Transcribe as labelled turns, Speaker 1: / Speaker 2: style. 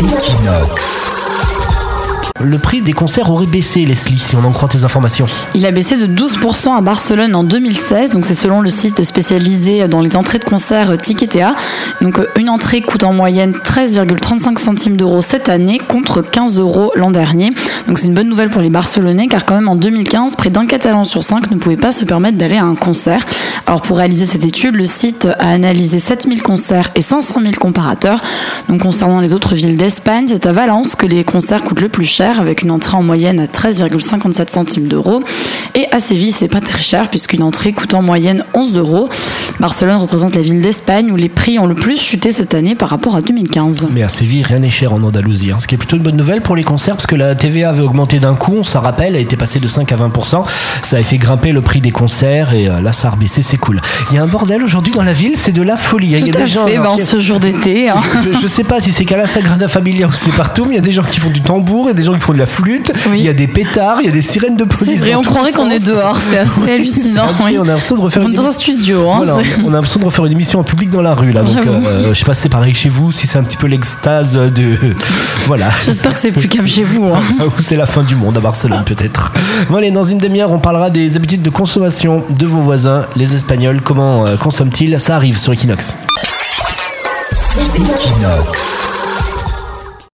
Speaker 1: Equinox.
Speaker 2: Le prix des concerts aurait baissé, Leslie, si on en croit tes informations.
Speaker 3: Il a baissé de 12% à Barcelone en 2016, donc c'est selon le site spécialisé dans les entrées de concert Ticketea. Donc une entrée coûte en moyenne 13,35 centimes d'euros cette année contre 15 euros l'an dernier. C'est une bonne nouvelle pour les Barcelonais car quand même en 2015, près d'un Catalan sur cinq ne pouvait pas se permettre d'aller à un concert. Alors pour réaliser cette étude, le site a analysé 7000 concerts et 500 000 comparateurs. Donc concernant les autres villes d'Espagne, c'est à Valence que les concerts coûtent le plus cher avec une entrée en moyenne à 13,57 centimes d'euros. Et à Séville, c'est pas très cher puisqu'une entrée coûte en moyenne 11 euros. Barcelone représente la ville d'Espagne où les prix ont le plus chuté cette année par rapport à 2015.
Speaker 2: Mais à Séville, rien n'est cher en Andalousie. hein, ce qui est plutôt une bonne nouvelle pour les concerts parce que la TVA avait augmenté d'un coup, on s'en rappelle, a été passée de 5 à 20%. Ça a fait grimper le prix des concerts et euh, là, ça a rebaissé, c'est cool. Il y a un bordel aujourd'hui dans la ville, c'est de la folie. hein. Il y a
Speaker 3: Tout
Speaker 2: des
Speaker 3: à
Speaker 2: gens.
Speaker 3: fait,
Speaker 2: alors,
Speaker 3: ben, en
Speaker 2: qui-
Speaker 3: ce jour d'été. hein.
Speaker 2: je, je sais pas si c'est qu'à la Sagrada Familia ou c'est partout, mais il y a des gens qui font du tambour et des gens qui font de la flûte.
Speaker 3: Oui.
Speaker 2: Il y a des pétards, il y a des sirènes de police.
Speaker 3: C'est vrai, on croirait qu'on est dehors, c'est assez hallucinant.
Speaker 2: Assez-
Speaker 3: oui.
Speaker 2: On a l'impression de refaire
Speaker 3: On
Speaker 2: une
Speaker 3: dans un studio. hein,
Speaker 2: Voilà, on a l'impression de refaire une émission en public dans la rue là. Donc, euh, je sais pas si c'est pareil chez vous, si c'est un petit peu l'extase de. Voilà.
Speaker 3: J'espère que c'est plus calme chez vous. hein.
Speaker 2: Ou c'est la fin du monde à Barcelone peut-être. Bon allez, dans une demi-heure, on parlera des habitudes de consommation de vos voisins, les Espagnols. Comment euh, consomment-ils? Ça arrive sur Equinox.
Speaker 1: Equinox.